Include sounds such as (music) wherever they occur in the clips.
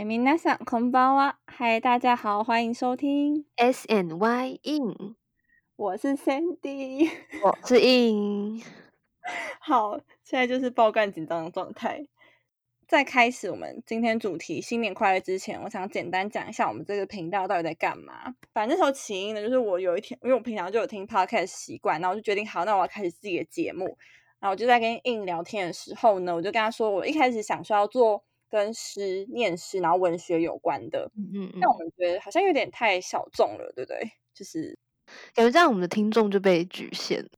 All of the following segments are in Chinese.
嗨，皆さんこんばんは。嗨，大家好，欢迎收听 S N Y in，我是 Sandy。(laughs) 我是 in。好，现在就是爆肝紧张的状态。在开始我们今天主题新年快乐之前，我想简单讲一下我们这个频道到底在干嘛。反正那时候起因呢，就是我有一天，因为我平常就有听 podcast 习惯，然后我就决定，好，那我要开始自己的节目。然后我就在跟 in 聊天的时候呢，我就跟他说，我一开始想说要做 跟诗、念诗，然后文学有关的。嗯嗯但我们觉得好像有点太小众了，对不对？就是感觉这样我们的听众就被局限了。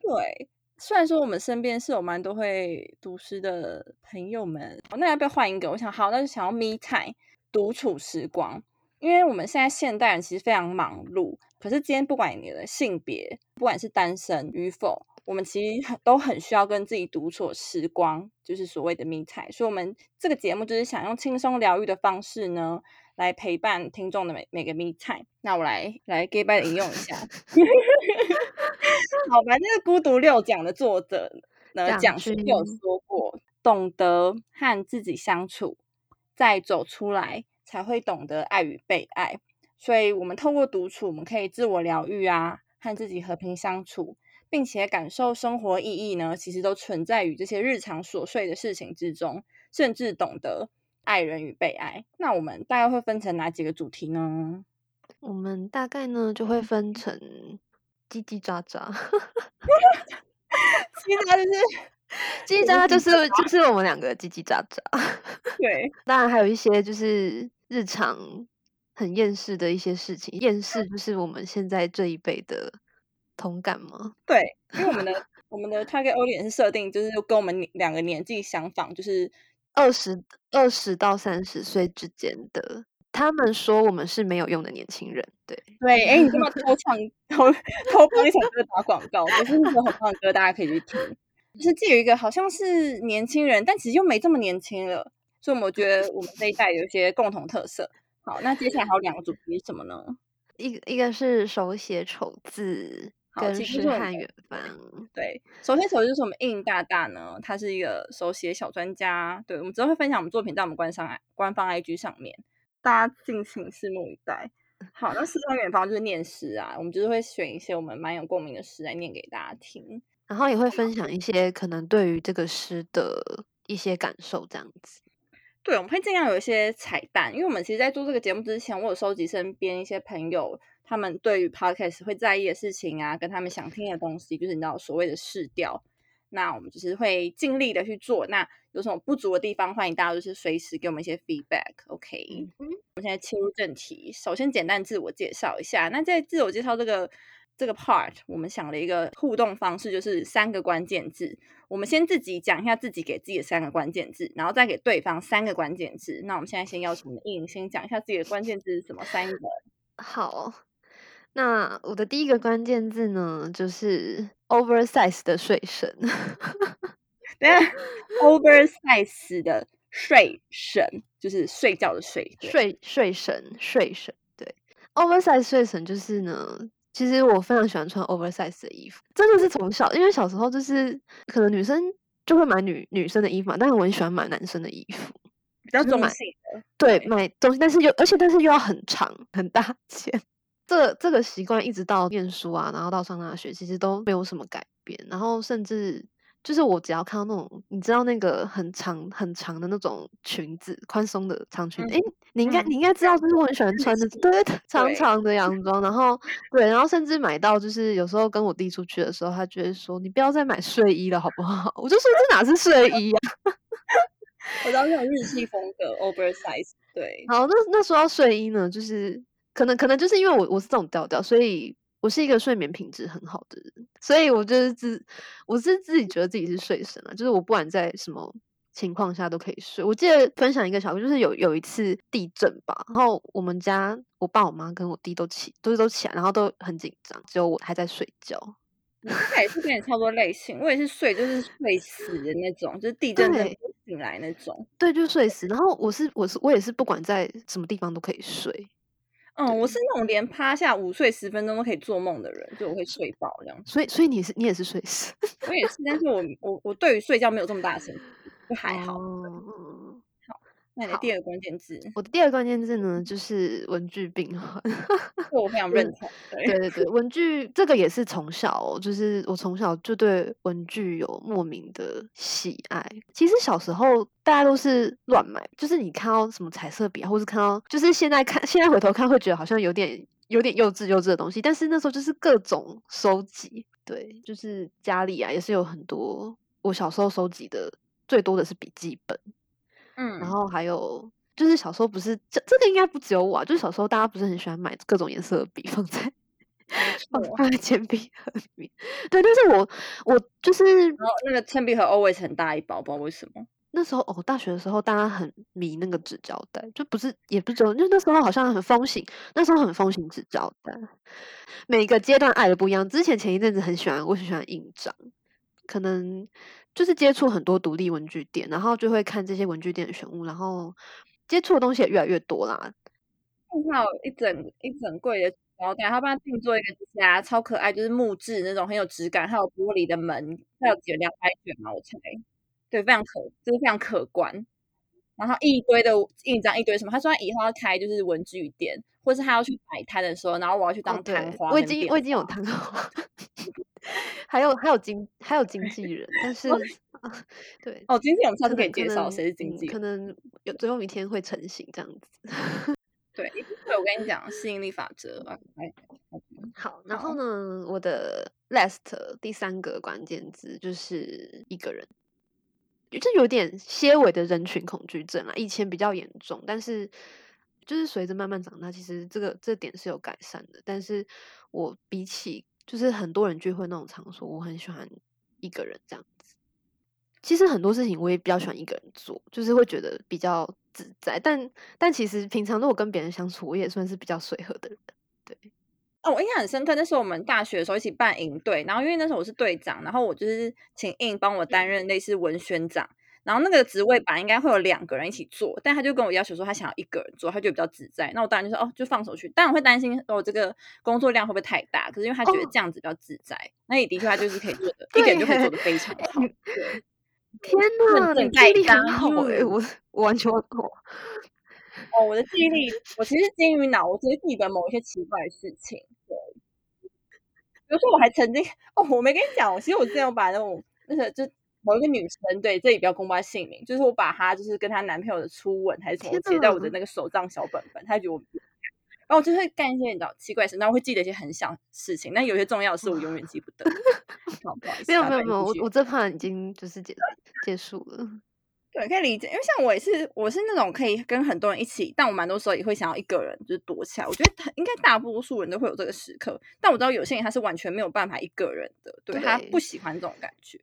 对，虽然说我们身边是有蛮多会读诗的朋友们，哦那要不要换一个？我想好，那就想要 me time 独处时光，因为我们现在现代人其实非常忙碌，可是今天不管你的性别，不管是单身与否，我们其实很都很需要跟自己独处的时光，就是所谓的 me time。所以，我们这个节目就是想用轻松疗愈的方式呢，来陪伴听众的每每个 me time。那我来来 gay by 的引用一下。(laughs) 好吧，那个孤独六讲的作者呢，蒋蒋勋勋有说过，懂得和自己相处，再走出来，才会懂得爱与被爱。所以，我们透过独处，我们可以自我疗愈啊，和自己和平相处，并且感受生活意义呢，其实都存在于这些日常琐碎的事情之中，甚至懂得爱人与被爱。那我们大概会分成哪几个主题呢？我们大概呢就会分成叽叽喳喳，(laughs) 其实它就是叽叽喳喳就是就是我们两个叽叽喳喳。对当然还有一些就是日常很厌世的一些事情，厌世就是我们现在这一辈的同感吗？对，因为我们的我们的 target audience 是设定就是跟我们年两个年纪相仿，就是二十二十到三十岁之间的，他们说我们是没有用的年轻人，对。对，哎，你这么偷唱偷偷帮一首歌打广告？可是那首很棒的歌，大家可以去听。就是这有一个好像是年轻人，但其实又没这么年轻了，所以我们觉得我们这一代有一些共同特色。好，那接下来还有两个主题是什么呢？一个一个是手写丑字，好跟诗其实是我们汉远方。对，首先首先就是我们应大大呢，他是一个手写小专家，对我们之后会分享我们作品在我们官商官方 IG 上面，大家敬请拭目以待。(laughs) 好，那诗和远方就是念诗啊，我们就是会选一些我们蛮有共鸣的诗来念给大家听。然后也会分享一些可能对于这个诗的一些感受，这样子。对，我们会尽量有一些彩蛋，因为我们其实，在做这个节目之前，我有收集身边一些朋友他们对于 podcast 会在意的事情啊，跟他们想听的东西，就是你知道所谓的试调。那我们就是会尽力的去做。那有什么不足的地方，欢迎大家就是随时给我们一些 feedback。OK，、嗯我们现在切入正题，首先简单自我介绍一下。那在自我介绍这个这个 part，我们想了一个互动方式，就是三个关键字。我们先自己讲一下自己给自己的三个关键字，然后再给对方三个关键字。那我们现在先邀请我们的印先讲一下自己的关键字是什么？三个。好，那我的第一个关键字呢，就是 oversize 的睡神。等下，oversize 的睡神就是睡觉的睡，睡睡神睡神，对，oversize 睡神就是呢。其实我非常喜欢穿 oversize 的衣服，真的是从小，因为小时候就是可能女生就会买女女生的衣服嘛，但是我很喜欢买男生的衣服，比较中性的。对，买东西，但是又而且但是又要很长很大 (laughs) 件。这这个习惯一直到念书啊，然后到上大学，其实都没有什么改变。然后甚至就是我只要看到那种，你知道那个很长很长的那种裙子，宽松的长裙子，诶，你应该嗯你应该知道，就是我很喜欢穿的，对，长对长的洋 (laughs) 装。然后对，然后甚至买到就是有时候跟我弟出去的时候，他就会说你不要再买睡衣了，好不好？(laughs) 我就说这哪是睡 (laughs) 衣呀、我知道那种日系风格 oversize，对，好，那那说到睡衣呢，就是可能可能就是因为我我是这种调调，所以我是一个睡眠品质很好的人，所以我就是自我是自己觉得自己是睡神啊，就是我不管在什么情况下都可以睡。我记得分享一个小故事，就是有有一次地震吧，然后我们家我爸我妈跟我弟都起都是都起来，然后都很紧张，只有我还在睡觉。我也是跟你差不多类型，我也是睡就是睡死的那种，就是地震真的醒来那种。对，就是睡死。然后我是我是我也是不管在什么地方都可以睡，嗯，我是那种连趴下午睡十分钟都可以做梦的人，就我会睡饱这样子。所以所以你是你也是睡死，我也是，但是我我我对于睡觉没有这么大的兴趣，就还好。哦那你的第二个关键字？我的第二个关键字呢，就是文具病患。我非常认同。对对对，文 (laughs) 具这个也是从小，就是我从小就对文具有莫名的喜爱。其实小时候大家都是乱买，就是你看到什么彩色笔，或是看到，就是现在看，现在回头看会觉得好像有点有点幼稚幼稚的东西，但是那时候就是各种收集。对，就是家里啊也是有很多，我小时候收集的最多的是笔记本。嗯，然后还有就是小时候不是这这个应该不只有我，啊，就是小时候大家不是很喜欢买各种颜色的笔放在 (laughs) 放放在铅笔盒里面。对，但是我我就是然后那个铅笔盒 always 很大一包，不知道为什么。那时候哦，大学的时候大家很迷那个纸胶带，就不是也不是，就那时候好像很风行，那时候很风行纸胶带。每个阶段爱的不一样，之前前一阵子很喜欢，我很喜欢印章，可能。就是接触很多独立文具店，然后就会看这些文具店的选物，然后接触的东西也越来越多啦。看到一整一整柜的胶带，他帮他定做一个家，超可爱，就是木质那种很有质感，还有玻璃的门，还有几个两百卷嘛，我猜，对，非常可，就是非常可观。然后一堆的印章，一堆什么？他说他以后要开就是文具店，或是他要去摆摊的时候，然后我要去当摊花。我已经我已经有摊花。(laughs) 还有还有经还有经纪人，但是 (laughs) 对哦，经纪人下次可以介绍谁是经纪人，可能有最后一天会成型这样子。(laughs) 对，对我跟你讲吸引力法则啊。好，然后呢，我的 last 第三个关键字就是一个人，就有点些微的人群恐惧症啦。以前比较严重，但是就是随着慢慢长大，其实这个这点是有改善的。但是我比起就是很多人聚会那种场所，我很喜欢一个人这样子。其实很多事情我也比较喜欢一个人做，就是会觉得比较自在。但但其实平常如果跟别人相处，我也算是比较随和的人。对，哦，我印象很深刻，那时候我们大学的时候一起办营队，然后因为那时候我是队长，然后我就是请印帮我担任类似文宣长。然后那个职位吧应该会有两个人一起做，但他就跟我要求说他想要一个人做，他就比较自在。那我当然就说哦，就放手去。当然会担心哦，这个工作量会不会太大？可是因为他觉得这样子比较自在，那也的确他就是可以做的，(laughs) 一个人就可以做的非常好。天哪，你记忆力很好哎，我我完全哦，我的记忆力，我其实金鱼脑，我只会记得某一些奇怪的事情。对，比如说我还曾经哦，我没跟你讲，我其实我之前有把那种那个就。某一个女生，对，这里不要公布她姓名，就是我把她就是跟她男朋友的初吻还是什么写在我的那个手账小本本，她觉得我，然后我就会干一些你知道奇怪事，然后会记得一些很小事情，但有些重要的事我永远记不得。(laughs) 好不好意思没有没有没有，我我这盘已经就是结结束了。(laughs) 对，可以理解，因为像我也是，我是那种可以跟很多人一起，但我蛮多时候也会想要一个人就是躲起来。我觉得应该大多数人都会有这个时刻，但我知道有些人他是完全没有办法一个人的，对他不喜欢这种感觉。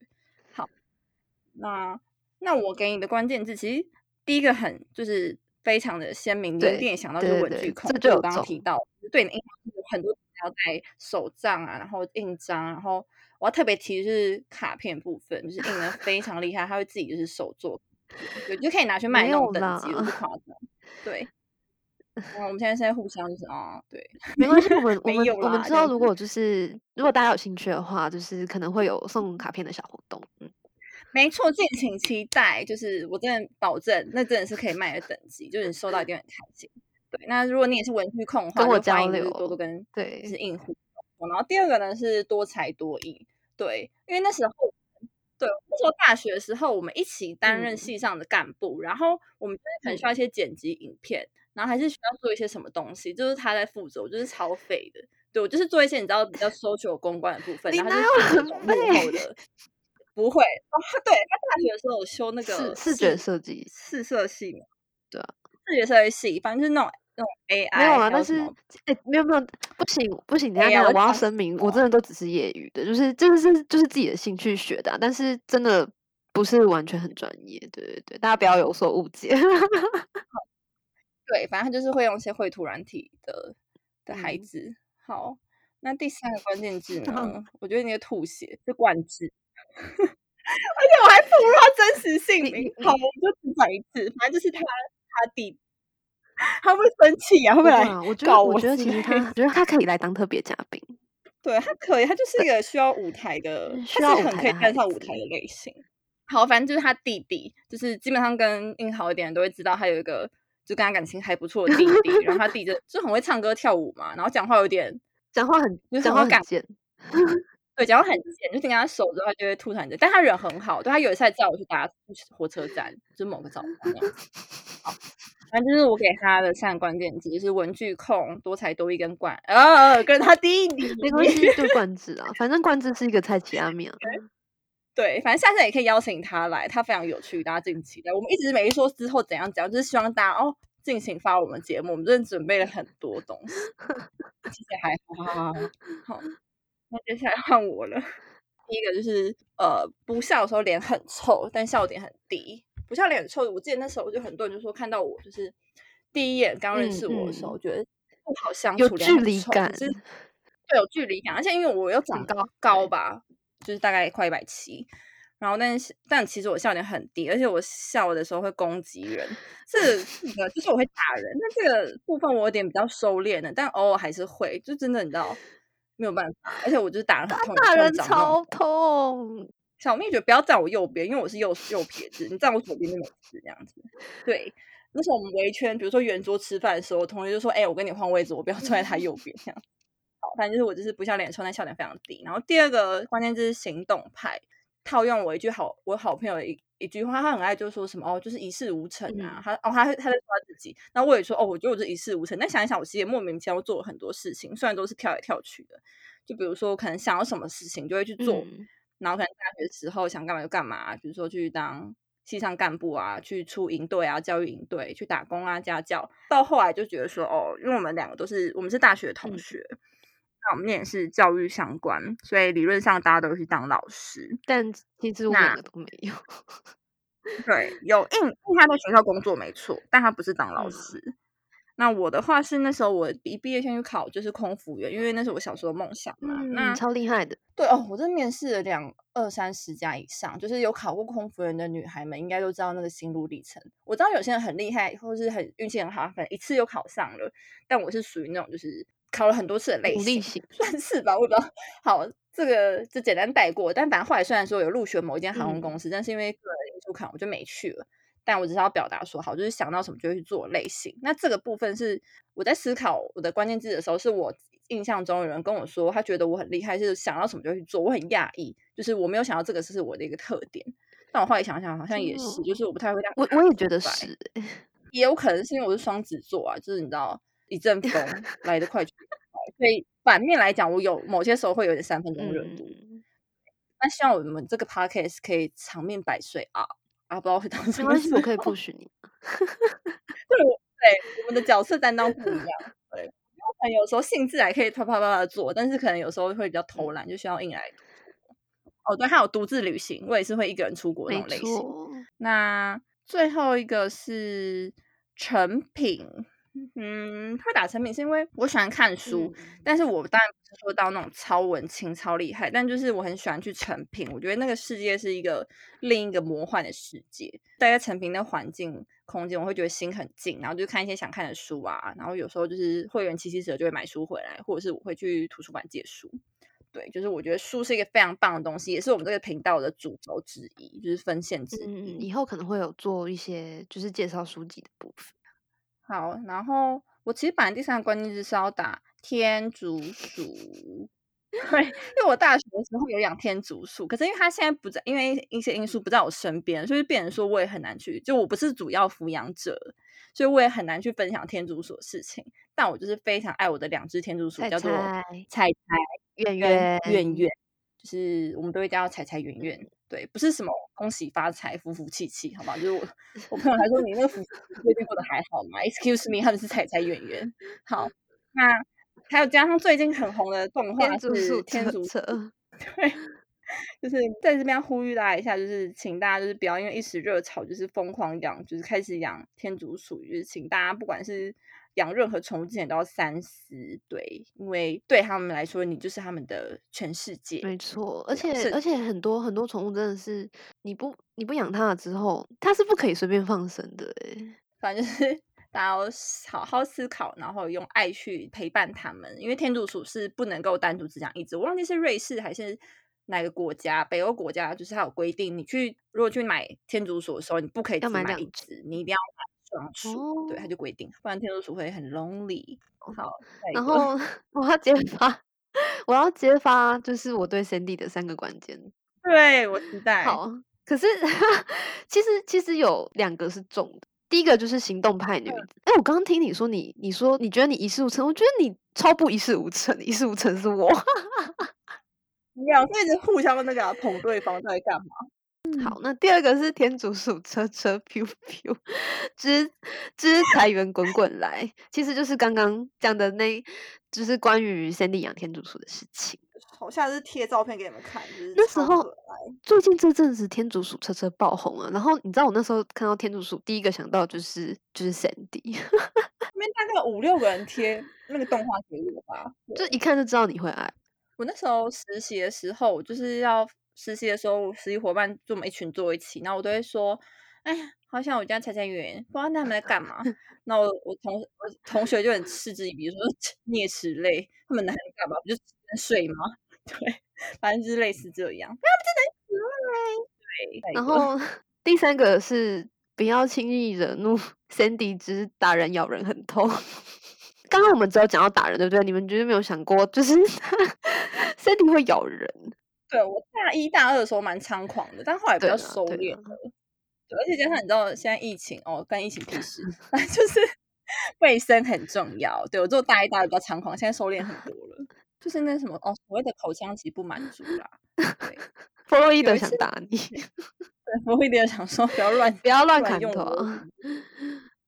那那我给你的关键字，其实第一个很就是非常的鲜明，你一定想到就是文具控。就我刚刚提到，对你印象有很多要在手账啊，然后印章，然后我要特别提就是卡片部分，就是印的非常厉害，他会自己就是手做，对，就可以拿去卖那种等级，不夸张。对，我们现在现在互相就是啊，对，没关系，我们 (laughs) 我们我们之后如果就是如果大家有兴趣的话，就是可能会有送卡片的小活动，嗯。没错，敬请期待。就是我真的保证，那真的是可以卖的等级，就是你收到一定很开心。对，那如果你也是文具控的话，跟我交流，多多跟对，是应付。然后第二个呢是多才多艺，对，因为那时候，对，那时候大学的时候，我们一起担任系上的干部，然后我们就是很需要一些剪辑影片，然后还是需要做一些什么东西，就是他在负责，我就是超废的。对我就是做一些你知道比较 social 公关的部分，然后就是那种幕后的。不会哦，对他大学的时候有修那个视觉设计、视色系嘛？对啊，视觉设计系，反正就是那种那种 AI。没有啊，但是哎，没有没有，不行不行，等下等下，我要声明，我真的都只是业余的，就是就是就是自己的兴趣学的，但是真的不是完全很专业。对对对，大家不要有所误解。(laughs) 对，反正就是会用一些绘图软体的的孩子。好，那第三个关键字呢？(laughs) 我觉得你的吐血是冠字。(laughs) 而且我还不露他真实姓名，好，我就只讲一次，反正就是他 (laughs) 他弟，(laughs) 他会生气啊，会不会来我觉得我觉得其实他，我觉得他可以来当特别嘉宾。对他可以，他就是一个需要舞台的，需要很可以站上舞台的类型。好，反正就是他弟弟，就是基本上跟硬好一点人都会知道他有一个就跟他感情还不错的弟弟，然后他弟就就很会唱歌跳舞嘛，然后讲话有点讲话很就讲话很敢很贱，对，讲到很贱，就是跟他手之后，他就会吐痰的。但他人很好，对他有一次还载我去搭火车站，就是某个早上那样。好，反正就是我给他的三个关键字，就是文具控、多才多艺跟冠，呃，跟他弟弟 (laughs) 没关系，就冠志啊，反正冠志是一个菜奇阿米啊。(laughs) 对，反正下次也可以邀请他来，他非常有趣，大家敬请期待。我们一直没说之后怎样讲，就是希望大家哦尽情发我们节目，我们真的准备了很多东西，(laughs) 其实还好。好，那接下来换我了。第一个就是呃，不笑的时候脸很臭，但笑点很低。不笑脸很臭，我记得那时候就很多人就说看到我就是第一眼刚认识我的时候，嗯嗯觉得。不好相处，有距离感就是。对，有距离感，而且因为我又长高高吧，就是大概快一百七，然后但是但其实我笑点很低，而且我笑的时候会攻击人，这 (laughs) 这个就是我会打人，但这个部分我有点比较收敛的，但偶尔还是会，就真的你知道没有办法，而且我就是打人很痛，打人超痛，小蜜觉得不要站我右边，因为我是右右撇子，你站我左边就没事这样子。对，那时候我们围圈，比如说圆桌吃饭的时候，同学就说：“哎、我跟你换位置，我不要坐在他右边。”这样。好，反正就是我就是不笑脸臭，但笑点非常低。然后第二个关键就是行动派，套用我一句好我好朋友的一一句话，他很爱就说什么哦，就是一事无成啊。嗯他哦，他他在说他自己，那我也说哦，我觉得我这一事无成。但想一想，我其实也莫名其妙做了很多事情，虽然都是跳来跳去的。就比如说，我可能想要什么事情就会去做，嗯然后可能大学时候想干嘛就干嘛，比如说去当系上干部啊，去出营队啊，教育营队，去打工啊，家教。到后来就觉得说，哦，因为我们两个都是我们是大学同嗯学，那我们念的是教育相关，所以理论上大家都会去当老师。但其实我两个都没有。(laughs) 对，有印印他在学校工作没错，但他不是当老嗯师。那我的话是那时候我一毕业先去考就是空服员，因为那是我小时候的梦想嘛。那嗯，超厉害的。对哦，我这面试了两二三十家以上，就是有考过空服员的女孩们，应该都知道那个心路历程。我知道有些人很厉害，或是很运气很好，可能一次就考上了，但我是属于那种就是考了很多次的类型，算是吧，我不知道。好，这个就简单带过，但反正后来虽然说有入选某一间航空嗯公司，但是因为个人因素考我就没去了。但我只是要表达说，好，就是想到什么就会去做的类型。那这个部分是我在思考我的关键字的时候，是我印象中有人跟我说，他觉得我很厉害，是想到什么就会去做。我很讶异，就是我没有想到这个是我的一个特点。但我后来想想，好像也是，就是我不太会我我也觉得是欸，(laughs) 也有可能是因为我是双子座啊，就是你知道一阵 (laughs) 风来得快去得快，所以反面来讲，我有某些时候会有点三分钟热度。嗯，那希望我们这个 podcast 可以长命百岁啊啊！不知道会到什么时我可以候 push 你。(laughs) 对我对我们的角色担当不一样，对，可能有时候兴致还可以啪啪啪啪的做，但是可能有时候会比较偷懒，就需要硬来。哦，对，还有独自旅行，我也是会一个人出国那没种类型。那最后一个是成品，嗯，会打成品是因为我喜欢看书，嗯但是我当然不是说到那种超文青、超厉害，但就是我很喜欢去成品，我觉得那个世界是一个另一个魔幻的世界。待在成品的环境空间，我会觉得心很静，然后就看一些想看的书啊，然后有时候就是会员七七折就会买书回来，或者是我会去图书馆借书。对，就是我觉得书是一个非常棒的东西，也是我们这个频道的主轴之一，就是分线之嗯，一。以后可能会有做一些就是介绍书籍的部分。好，然后我其实本来第三个关键字是要打天竺鼠，(laughs) 对，因为我大学的时候有养天竺鼠，可是因为它现在不在，因为一些因素不在我身边，所以变成说我也很难去，就我不是主要抚养者，所以我也很难去分享天竺鼠的事情。但我就是非常爱我的两只天竺鼠，叫做菜菜菜圆圆圆圆，就是我们都会叫它彩彩圆圆。对，不是什么 (laughs) 恭喜发财、福福气气，好吗？就是我 (laughs) 我朋友还说你那个福最近过得还好吗？Excuse me，他们是彩彩演员。好，(laughs) 那还有加上最近很红的动画是天竺鼠《天竺对，就是在这边呼吁大家一下，就是请大家就是不要因为一时热潮，就是疯狂养，就是开始养天竺鼠，就是请大家不管是养任何宠物之前都要三思，对，因为对他们来说，你就是他们的全世界。没错，而且而且很多很多宠物真的是你不你不养它了之后，它是不可以随便放生的诶。反正就是 (laughs) 大家要好好思考，然后用爱去陪伴他们，因为天竺鼠是不能够单独只养一只，我忘记是瑞士还是哪个国家，北欧国家就是它有规定，你去如果去买天竺鼠的时候，你不可以只买一只，你一定要买双数。对，它哦，就规定，不然天竺鼠会很 lonely。好，然个，后 (laughs) 我要揭发，我要揭发，就是我对 Cindy 的三个关键。对我期待。好，可是 (laughs) 其实其实有两个是重的。第一个就是行动派女嗯子。哎、我刚刚听你说你你说你觉得你一事无成，我觉得你超不一事无成，一事无成是我。你俩是一直互相那个啊捧对方在干嘛？好，那第二个是天竺鼠车车 pew pew，(laughs) (laughs) 之之财源滚滚来，其实就是刚刚讲的那，就是关于 Sandy 养天竺鼠的事情。好，下次贴照片给你们看，就是那时候。最近这阵子天竺鼠车车爆红了，然后你知道我那时候看到天竺鼠，第一个想到就是就是 Sandy，那边大概五六个人贴那个动画给我吧。(laughs) 就一看就知道你会爱。我那时候实习的时候，我就是要实习的时候，实习伙伴就我们一群坐一起，然后我都会说：“哎呀，好想我家裁裁员，不知道他们在干嘛。(laughs) ”那我我同我同学就很嗤之以鼻，说：“啮齿类，他们能干嘛？不就只能睡吗？” (laughs) 对，反正就是类似这样。他们真的很可爱。(laughs) 对，然后第三个是不要轻易惹怒 Sandy 之打人咬人很痛。刚刚我们只有讲到打人，对不对？你们绝对没有想过，就是 Sandy 会咬人。对我大一大二的时候蛮猖狂的，但后来比较收敛了。对，而且加上你知道现在疫情哦，跟疫情屁事，反正就是 (laughs) 卫生很重要。对我做大一大二比较猖狂，现在收敛很多了。就是那什么哦，所谓的口腔期不满足啦。对，(laughs) 弗洛伊德想打你，对，弗洛伊德想说不要乱不要乱砍头我啊。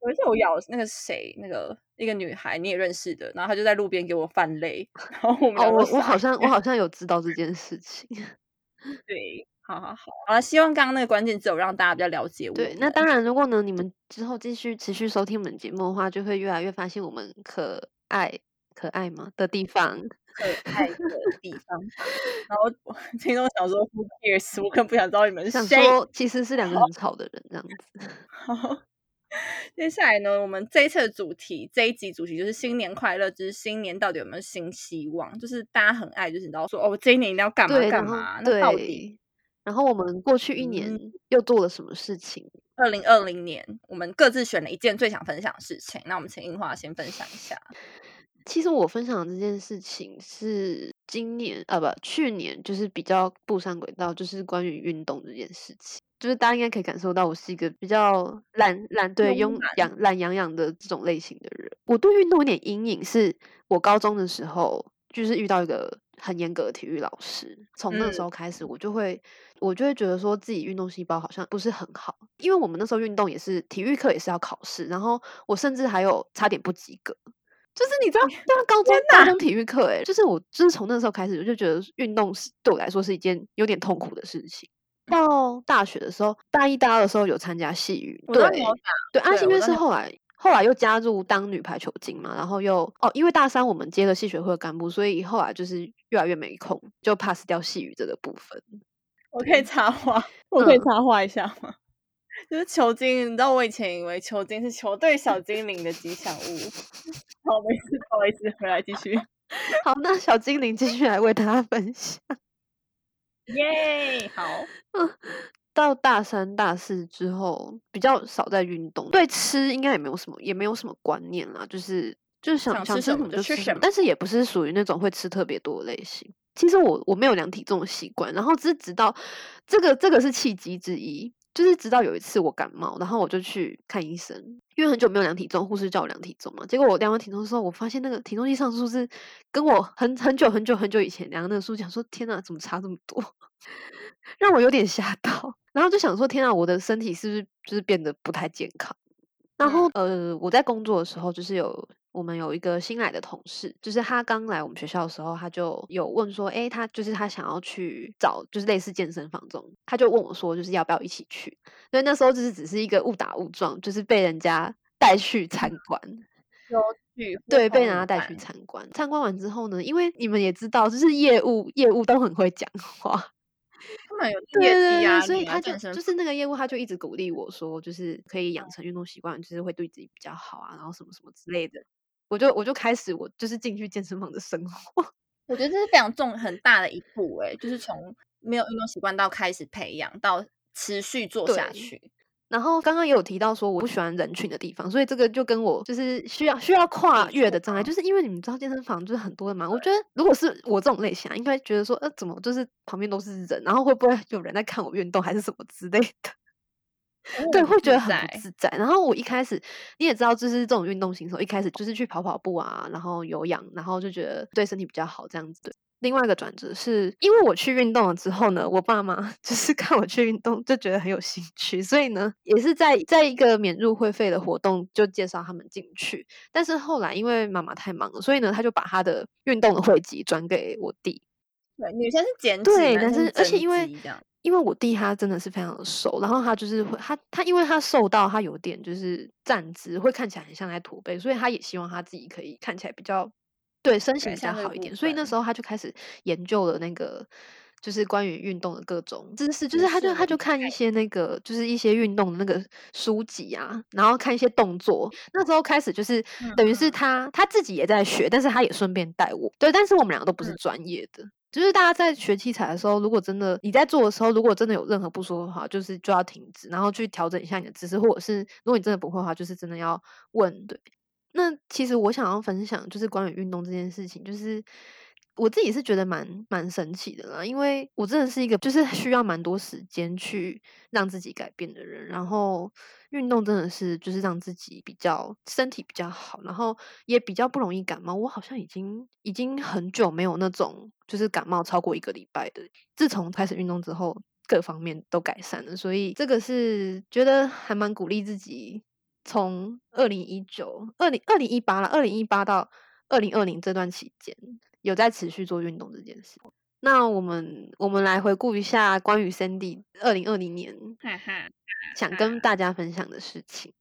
有一次我咬那个谁，那个一个女孩你也认识的，然后她就在路边给我犯泪，(laughs) 然后我们哦，我我好像我好像有知道这件事情。(laughs) 对，好好好，好了，希望刚刚那个关键字有让大家比较了解我对，那们当然，如果呢你们之后继续持续收听我们节目的话，就会越来越发现我们可爱可爱吗的地方。可爱的地方。然后我听众想说 Who cares？我更不想知道你们是想谁。说其实是两个很吵的人这样子。(laughs) 好，接下来呢，我们这一次的主题，这一集主题就是新年快乐就是新年到底有没有新希望？就是大家很爱，就是你知道说哦，我这一年一定要干嘛干嘛？那到底，然后我们过去一年嗯又做了什么事情？二零二零年我们各自选了一件最想分享的事情？那我们请樱花先分享一下。其实我分享的这件事情是今年啊，不，去年就是比较步上轨道，就是关于运动这件事情。就是大家应该可以感受到，我是一个比较懒懒对慵慵懒养懒洋洋的这种类型的人。我对运动有点阴影，是我高中的时候就是遇到一个很严格的体育老师，从那时嗯候开始，我就会我就会觉得说自己运动细胞好像不是很好，因为我们那时候运动也是体育课也是要考试，然后我甚至还有差点不及格。就是你知道，对啊，高中高中体育课，哎，就是我，就是从那时候开始，我就觉得运动是对我来说是一件有点痛苦的事情。到大学的时候，大一、大二的时候有参加戏语，对对，阿信因为对我知道你是后来后来又加入当女排球精嘛，然后又哦，因为大三我们接了系学会的干部，所以后来就是越来越没空，就 pass 掉戏语这个部分。我可以插话，(laughs) 我可以嗯插话一下吗？(laughs) 就是球精，你知道我以前以为球精是球队小精灵的吉祥物。好，没事，不好意思，回来继续。(laughs) 好，那小精灵继续来为大家分享。耶，好，(laughs) 到大三、大四之后，比较少在运动，对吃应该也没有什么，也没有什么观念啦，就是就是想想吃什么，就吃什么但是也不是属于那种会吃特别多的类型。其实我我没有量体重的习惯，然后只是直到这个这个是契机之一，就是直到有一次我感冒，然后我就去看医生，因为很久没有量体重，护士叫我量体重嘛，结果我量完体重的时候，我发现那个体重计上数是跟我很很久很久很久以前量的那个数，想说天呐，怎么差这么多？(laughs) 让我有点吓到，然后就想说天啊，我的身体是不是就是变得不太健康？然后呃，我在工作的时候，就是有我们有一个新来的同事，就是他刚来我们学校的时候，他就有问说，诶，他就是他想要去找就是类似健身房这种，他就问我说，就是要不要一起去？所以那时候就是只是一个误打误撞，就是被人家带去参观。(laughs) 有去 (laughs) 对，被人家带去参观。参观完之后呢，因为你们也知道，就是业务业务都很会讲话，(laughs) 他们有对业对对，绩压力啊，所以他就就是那个业务，他就一直鼓励我说，就是可以养成运动习惯，就是会对自己比较好啊，然后什么什么之类的。我就我就开始我就是进去健身房的生活。(laughs) 我觉得这是非常重很大的一步哎、就是从没有运动习惯到开始培养到持续做下去。然后刚刚也有提到说我不喜欢人群的地方，所以这个就跟我就是需要需要跨越的障碍，就是因为你们知道健身房就是很多人嘛。我觉得如果是我这种类型，应该觉得说呃怎么就是旁边都是人，然后会不会有人在看我运动还是什么之类的？对，会觉得很不自在。然后我一开始你也知道，就是这种运动型手，一开始就是去跑跑步啊，然后有氧，然后就觉得对身体比较好这样子。另外一个转折是因为我去运动了之后呢，我爸妈 (laughs) 就是看我去运动就觉得很有兴趣，所以呢也是在在一个免入会费的活动就介绍他们进去。但是后来因为妈妈太忙了，所以呢他就把他的运动的会籍转给我弟。对，女生是减脂，对，但是而且因为因为我弟他真的是非常的瘦，然后他就是会他他因为他瘦到他有点就是站姿会看起来很像在驼背，所以他也希望他自己可以看起来比较。对身形比较好一点，所以那时候他就开始研究了那个，就是关于运动的各种知识，就是他就他就看一些那个，就是一些运动的那个书籍啊，然后看一些动作。那时候开始就是等于是他他自己也在学，但是他也顺便带我。对，但是我们两个都不是专业的，就是大家在学器材的时候，如果真的你在做的时候，如果真的有任何不舒服的话，就是就要停止，然后去调整一下你的姿势，或者是如果你真的不会的话，就是真的要问对。那其实我想要分享，就是关于运动这件事情，就是我自己是觉得蛮蛮神奇的啦，因为我真的是一个就是需要蛮多时间去让自己改变的人，然后运动真的是就是让自己比较身体比较好，然后也比较不容易感冒。我好像已经已经很久没有那种就是感冒超过一个礼拜的，自从开始运动之后，各方面都改善了，所以这个是觉得还蛮鼓励自己。从二零一九、二零二零一八了，二零一八到二零二零这段期间，有在持续做运动这件事。那我们我们来回顾一下关于 Cindy 二零二零年想跟大家分享的事情。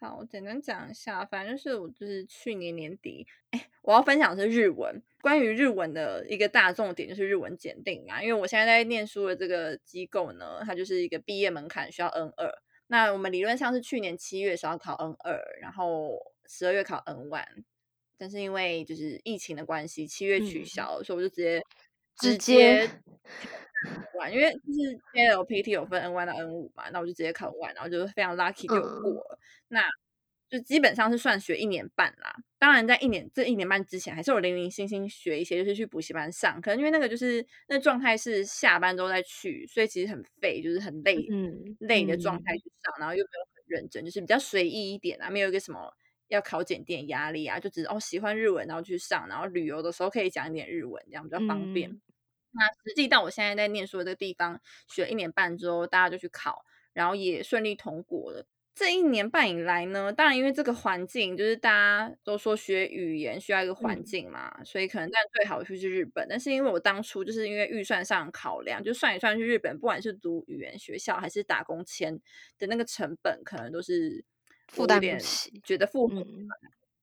好，我简单讲一下，反正就是我就是去年年底，哎，我要分享的是日文。关于日文的一个大重点就是日文检定嘛，因为我现在在念书的这个机构呢，它就是一个毕业门槛需要 N 二。那我们理论上是去年七月时候考 N 二，然后十二月考 N one，但是因为就是疫情的关系，七月取消，所以我就直接直接玩，因为就是 LPT 有分 N one 到 N 五嘛，那我就直接考 one，然后就是非常 lucky 就过了。那就基本上是算学一年半啦，当然在一年这一年半之前，还是有零零星星学一些，就是去补习班上。可能因为那个就是那状态是下班之后再去，所以其实很废，就是很累，嗯累的状态去上，然后又没有很认真，就是比较随意一点啊，没有一个什么要考检定压力啊，就只是哦喜欢日文，然后去上，然后旅游的时候可以讲一点日文，这样比较方便。那实际到我现在在念书的这个地方，学一年半之后，大家就去考，然后也顺利通过了。这一年半以来呢，当然因为这个环境，就是大家都说学语言需要一个环境嘛，所以可能但最好去日本。但是因为我当初就是因为预算上考量，就算一算去日本，不管是读语言学校还是打工签的那个成本，可能都是负担不起，觉得负荷。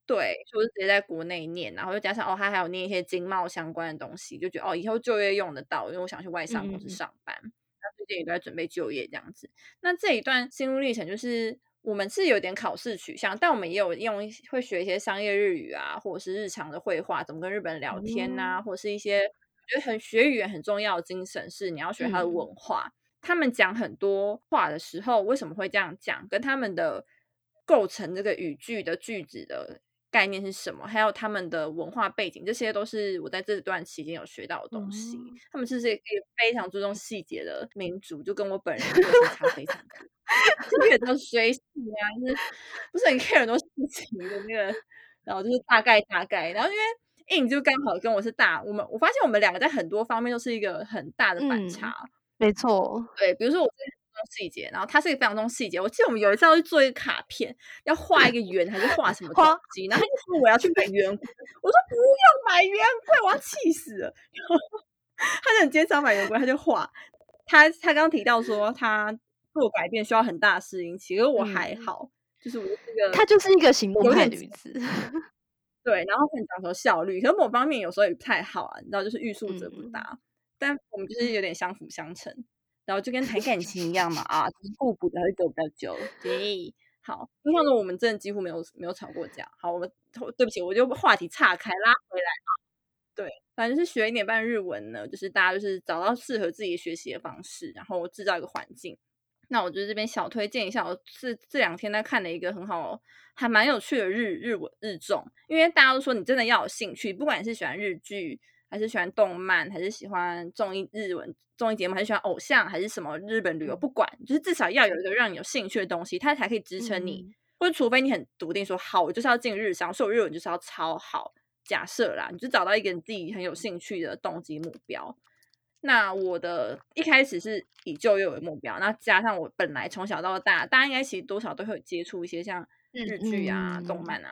对，就是直接在国内念，然后又加上哦，他还有念一些经贸相关的东西，就觉得哦，以后就业用得到，因为我想去外商公司上班。那最近也都在准备就业这样子。那这一段心路历程就是。我们是有点考试取向，但我们也有用会学一些商业日语啊，或者是日常的绘画，怎么跟日本人聊天呐，或者是一些我觉得很学语言很重要的精神是你要学他的文化。他们讲很多话的时候，为什么会这样讲？跟他们的构成这个语句的句子的概念是什么？还有他们的文化背景，这些都是我在这段期间有学到的东西。他们是一个非常注重细节的民族，就跟我本人是差非常大。就很多随性啊，就是不是很 care 很多事情的那个，然后就是大概大概，然后因为 In 就刚好跟我是大，我们我发现我们两个在很多方面都是一个很大的反差。没错，对，比如说我细节，然后他是一个非常重细节。我记得我们有一次要去做一个卡片，要画一个圆还是画什么东西，然后他就说我要去买圆规，我说不用买圆规，我要气死了。(laughs) 他就很坚持买圆规，他就画。他他刚刚提到说他。做改变需要很大适应期，其实我还好，就是我这个，他就是一个行动派女子，对，然后很讲求效率，可是某方面有时候也不太好啊，你知道，就是欲速则不达，但我们就是有点相辅相成，然后就跟谈感情一样嘛，啊，就是互补的会走比较久，对，好，就像说我们真的几乎没有没有吵过架，好，我们对不起，我就话题岔开拉回来啊，对，反正是学一点半日文呢，就是大家就是找到适合自己学习的方式，然后制造一个环境。那我觉得这边小推荐一下，我这这两天在看了一个很好，还蛮有趣的日日文日综，因为大家都说你真的要有兴趣，不管你是喜欢日剧，还是喜欢动漫，还是喜欢综艺日文综艺节目，还是喜欢偶像，还是什么日本旅游，不管，就是至少要有一个让你有兴趣的东西，它才可以支撑你。或者除非你很笃定说，好，我就是要进日商，所以我日文就是要超好。假设啦，你就找到一个你自己很有兴趣的动机目标。那我的一开始是以就业为目标，那加上我本来从小到大，大家应该其实多少都会接触一些像日剧啊、动漫啊。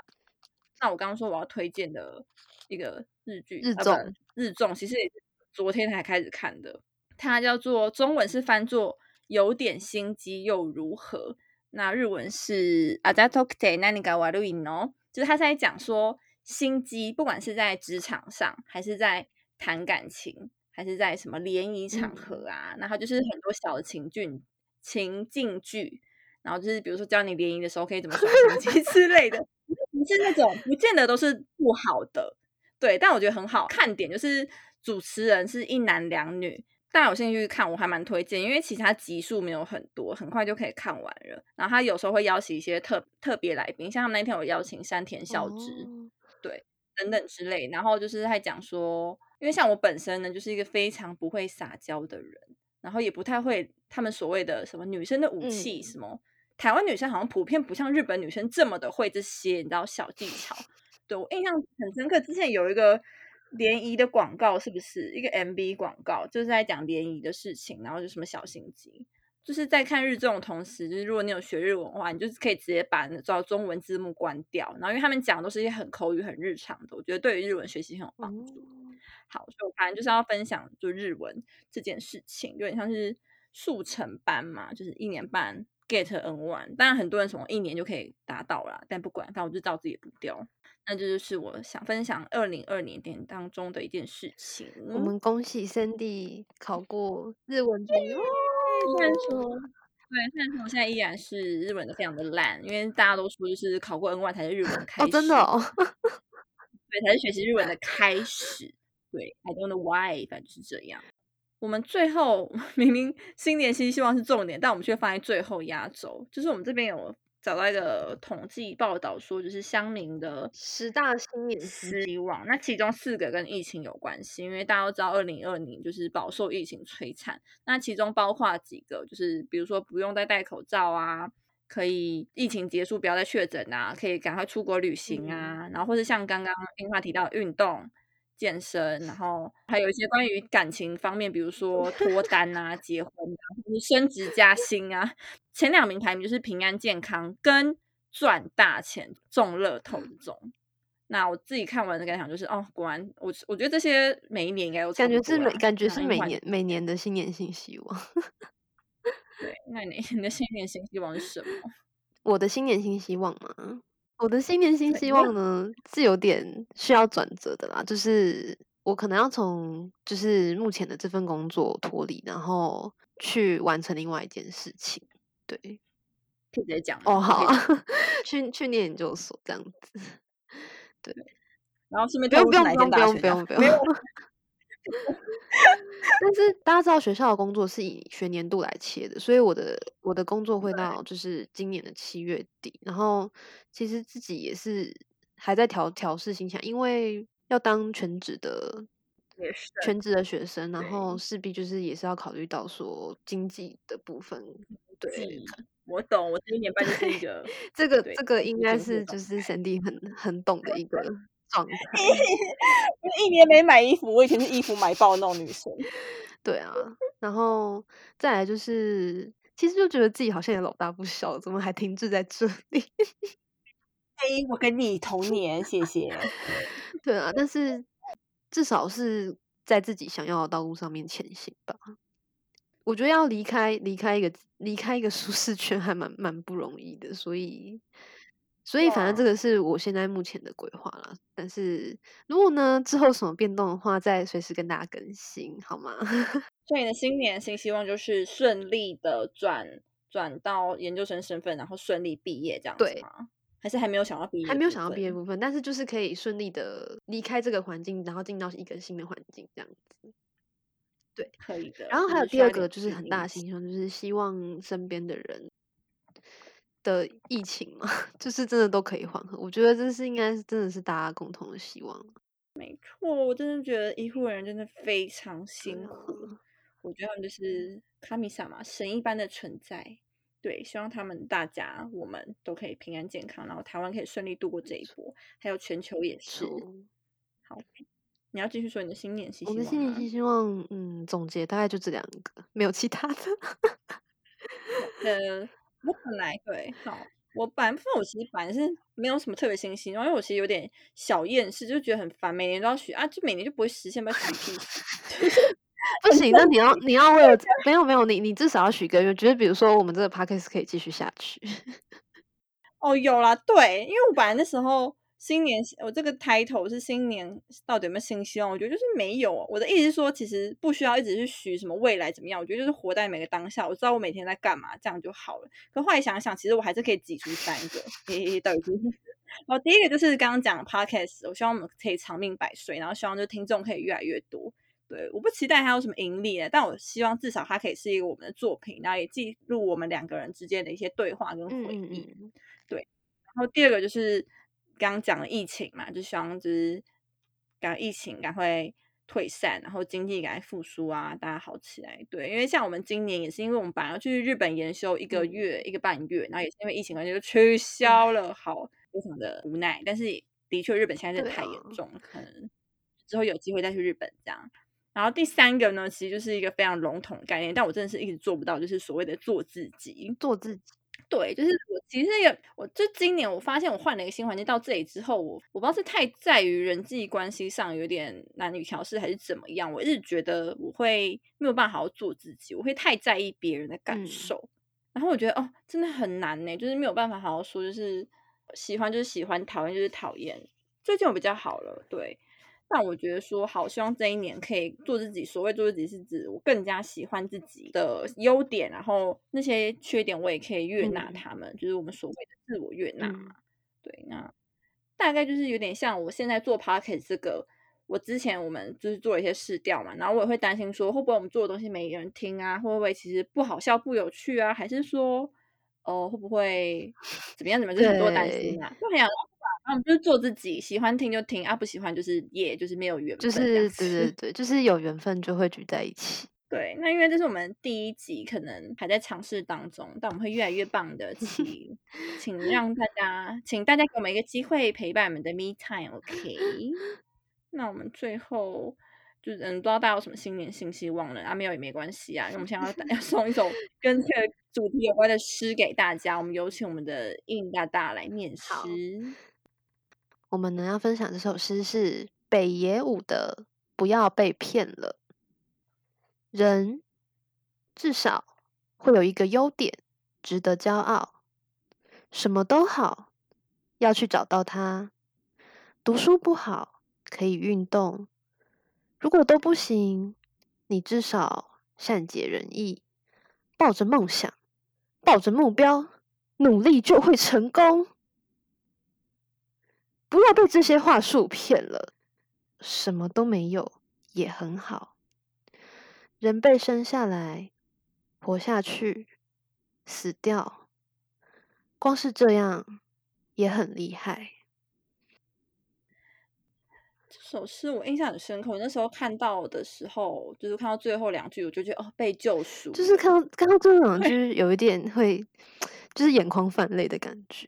那我刚刚说我要推荐的一个日剧日综，日综其实也是昨天才开始看的，它叫做中文是翻作有点心机又如何？那日文是阿扎托克特那尼嘎瓦鲁因哦，就是他在讲说。心机，不管是在职场上，还是在谈感情，还是在什么联谊场合啊，然后就是很多小的情境情境剧，然后就是比如说教你联谊的时候可以怎么耍心机 (laughs) 之类的，不是那种不见得都是不好的，对，但我觉得很好看点就是主持人是一男两女。大家有兴趣看，我还蛮推荐，因为其他集数没有很多，很快就可以看完了。然后他有时候会邀请一些特特别来宾，像他们那天有邀请山田孝之。对，等等之类，然后就是在讲说，因为像我本身呢，就是一个非常不会撒娇的人，然后也不太会他们所谓的什么女生的武器，什么台湾女生好像普遍不像日本女生这么的会这些，你知道小技巧。对我印象很深刻，之前有一个联谊的广告，是不是一个 MV 广告，就是在讲联谊的事情，然后就什么小心机。就是在看日综的同时，就是如果你有学日文的话，你就是可以直接把找中文字幕关掉。然后，因为他们讲都是一些很口语、很日常的，我觉得对于日文学习很有帮助。好，所以反正就是要分享就日文这件事情，有点像是速成班嘛，就是一年半 get N one。当然，很多人从一年就可以达到了，但不管，反正我就照自己的步调。那这就是我想分享二零二零年当中的一件事情。我们恭喜 Cindy 考过日文专业。虽然说，对，虽然说我现在依然是日文的非常的烂，因为大家都说就是考过 N Y 才是日文开始，哦，真的哦，(laughs) 对，才是学习日文的开始。对，I don't know why，反正就是这样。我们最后 (laughs) 明明新年新希望是重点，但我们却放在最后压轴，就是我们这边有。找到一个统计报道说，就是乡民的十大新年希望，那其中四个跟疫情有关系，因为大家都知道二零二零就是饱受疫情摧残。那其中包括几个，就是比如说不用再戴口罩啊，可以疫情结束不要再确诊啊，可以赶快出国旅行啊，然后或者像刚刚英华提到运动。健身，然后还有一些关于感情方面，比如 (laughs) 说脱单啊、结婚啊、升职加薪啊。前两名排名就是平安健康跟赚大钱、中乐透这种。那我自己看完的感想就是，哦，果然我我觉得这些每一年应该有感觉是每感觉是每年每年的新年新希望。对，那你 (laughs) 你的新年新希望是什么？我的新年新希望吗？我的新年新希望呢，是有点需要转折的啦，就是我可能要从就是目前的这份工作脱离，然后去完成另外一件事情。对，直接讲哦，好啊，去去念研究所这样子。对，然后顺便不用不用不用不用不用不用。(laughs) 但是大家知道学校的工作是以学年度来切的，所以我的我的工作会到就是今年的七月底。然后其实自己也是还在调调试心情，因为要当全职的全职的学生，然后势必就是也是要考虑到说经济的部分。对，我懂，我这一年半就是一个这个这个应该是就是神帝很很懂的一个。状态，(laughs) 一年没买衣服，我以前是衣服买爆那种女生。(laughs) 对啊，然后再来就是，其实就觉得自己好像也老大不小，怎么还停滞在这里？(laughs) 哎，我跟你同年，谢谢。对啊，但是至少是在自己想要的道路上面前行吧。我觉得要离开离开一个离开一个舒适圈，还蛮蛮不容易的，所以。所以，反正这个是我现在目前的规划了。但是如果呢之后什么变动的话，再随时跟大家更新，好吗？(laughs) 所以你的新年新希望就是顺利的转转到研究生身份，然后顺利毕业这样子吗？还是还没有想到毕业？还没有想到毕业部分，但是就是可以顺利的离开这个环境，然后进到一个新的环境这样子。对，可以的。然后还有第二个就是很大的心胸，就是希望身边的人的疫情嘛，(laughs) 就是真的都可以缓和。我觉得这是应该是真的是大家共同的希望。没错，我真的觉得医护人员真的非常辛苦。我觉得他们就是卡米萨嘛，神一般的存在。对，希望他们大家我们都可以平安健康，然后台湾可以顺利度过这一波，还有全球也是。好，你要继续说你的新年新希望。我的新年新希望，嗯，总结大概就这两个，没有其他的。呃，我本来对，好，我本来我其实反正是没有什么特别新希望，因为我其实有点小厌世，就觉得很烦，每年都要许啊，就每年就不会实现，不要许屁。(laughs) (laughs) 不行，那你要 (laughs) 你要为了没有没有你你至少要许个愿，觉得比如说我们这个 podcast 可以继续下去。哦，有啦，对，因为我本来那时候新年我这个 title 是新年到底有没有新希望？我觉得就是没有。我的意思是说，其实不需要一直去许什么未来怎么样，我觉得就是活在每个当下，我知道我每天在干嘛，这样就好了。可后来想想，其实我还是可以挤出三个。嘿嘿，到底是？哦，第一个就是刚刚讲 podcast，我希望我们可以长命百岁，然后希望就听众可以越来越多。对，我不期待它有什么盈利的，但我希望至少它可以是一个我们的作品，然后也记录我们两个人之间的一些对话跟回忆。对，然后第二个就是刚刚讲了疫情嘛，就希望就是赶疫情赶快退散，然后经济赶快复苏啊，大家好起来。对，因为像我们今年也是因为我们本来要去日本研修一个月一个半月，然后也是因为疫情关系就取消了，好非常的无奈。但是的确日本现在真的太严重了，可能之后有机会再去日本这样。然后第三个呢，其实就是一个非常笼统的概念，但我真的是一直做不到，就是所谓的做自己。做自己，对，就是我其实也，我就今年我发现我换了一个新环境到这里之后，我我不知道是太在于人际关系上有点男女调试，还是怎么样，我一直觉得我会没有办法好好做自己，我会太在意别人的感受，然后我觉得哦，真的很难呢，就是没有办法好好说，就是喜欢就是喜欢，讨厌就是讨厌。最近我比较好了，对。但我觉得说好，希望这一年可以做自己。所谓做自己，是指我更加喜欢自己的优点，然后那些缺点我也可以悦纳他们，就是我们所谓的自我悦纳嘛。对，那大概就是有点像我现在做 p o c k e t 这个。我之前我们就是做了一些试调嘛，然后我也会担心说，会不会我们做的东西没人听啊？会不会其实不好笑、不有趣啊？还是说，哦，会不会怎么样？怎么样？就很多担心啊，就很想。啊，就是做自己，喜欢听就听啊，不喜欢就是也就是没有缘分。就是对对 (laughs) 对，就是有缘分就会聚在一起。对，那因为这是我们第一集，可能还在尝试当中，但我们会越来越棒的。请 (laughs) 请让大家，请大家给我们一个机会陪伴我们的 me time，OK？(laughs) 那我们最后就是嗯，不知道大家有什么新年新希望了啊？没有也没关系啊，因为我们现在要要送一首跟这个主题有关的诗给大家。我们有请我们的应大大来念诗。我们能要分享这首诗是北野武的《不要被骗了》。人至少会有一个优点值得骄傲，什么都好，要去找到它。读书不好，可以运动；如果都不行，你至少善解人意，抱着梦想，抱着目标，努力就会成功。不要被这些话术骗了，什么都没有也很好。人被生下来，活下去，死掉，光是这样也很厉害。这首诗我印象很深刻，我那时候看到的时候，就是看到最后两句，我就觉得哦，被救赎。就是看到看到最后两句，有一点会，(tsk) 就是眼眶泛泪的感觉。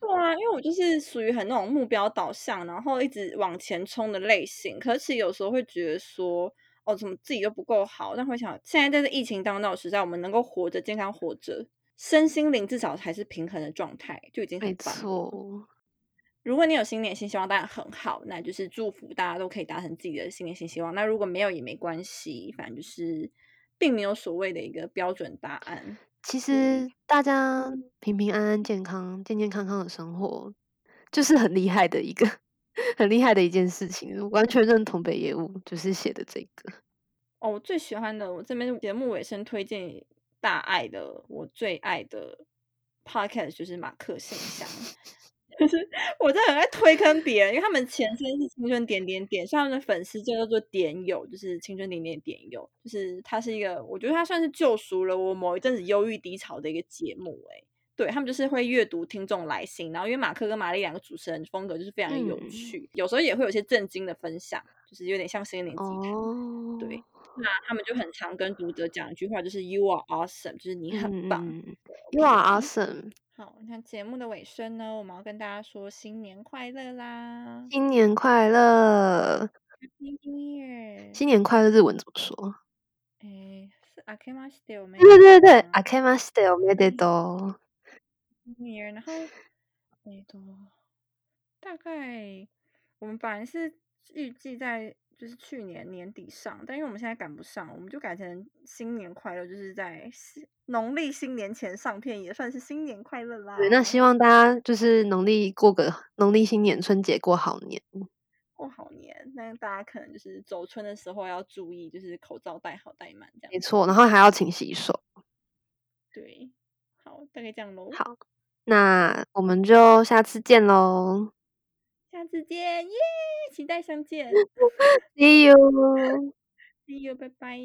对啊，因为我就是属于很那种目标导向，然后一直往前冲的类型。可是有时候会觉得说，哦，怎么自己都不够好？但会想，现在在这疫情当中，实在我们能够活着、健康活着，身心灵至少还是平衡的状态，就已经很棒。如果你有新年新希望，当然很好，那就是祝福大家都可以达成自己的新年新希望。那如果没有也没关系，反正就是并没有所谓的一个标准答案。其实大家平平安安、健康、健健康康的生活，就是很厉害的一个 (laughs) 很厉害的一件事情。我完全认同北野武就是写的这个。哦，我最喜欢的，我这边节目尾声推荐大爱的我最爱的 podcast 就是马克信箱。就是我真的很爱推坑别人，因为他们前身是青春点点点，所以他们的粉丝就叫做点友，就是青春点点点友，就是它是一个，我觉得它算是救赎了我某一阵子忧郁低潮的一个节目。哎，对他们就是会阅读听众来信，然后因为马克跟玛丽两个主持人风格就是非常的有趣，有时候也会有些震惊的分享，就是有点像心灵鸡汤。对，那他们就很常跟读者讲一句话，就是 “You are awesome”，就是你很棒。You are (laughs) awesome。好，那节目的尾声呢，我们要跟大家说新年快乐啦！新年快乐！Happy New Year！新年快乐日文怎么说？诶，是阿ケマしておめ对对对，阿ケマしておめでとう。New Year，然后诶都大概我们本来是预计在。 就是去年年底上，但因为我们现在赶不上，我们就改成新年快乐，就是在农历新年前上片，也算是新年快乐啦。对，那希望大家就是农历过个农历新年，春节过好年，过好年。那大家可能就是走春的时候要注意，就是口罩戴好戴满这样。没错，然后还要勤洗手。对，好，大概这样喽。好，那我们就下次见喽。下次见，耶！期待相见。See you，See you，拜拜。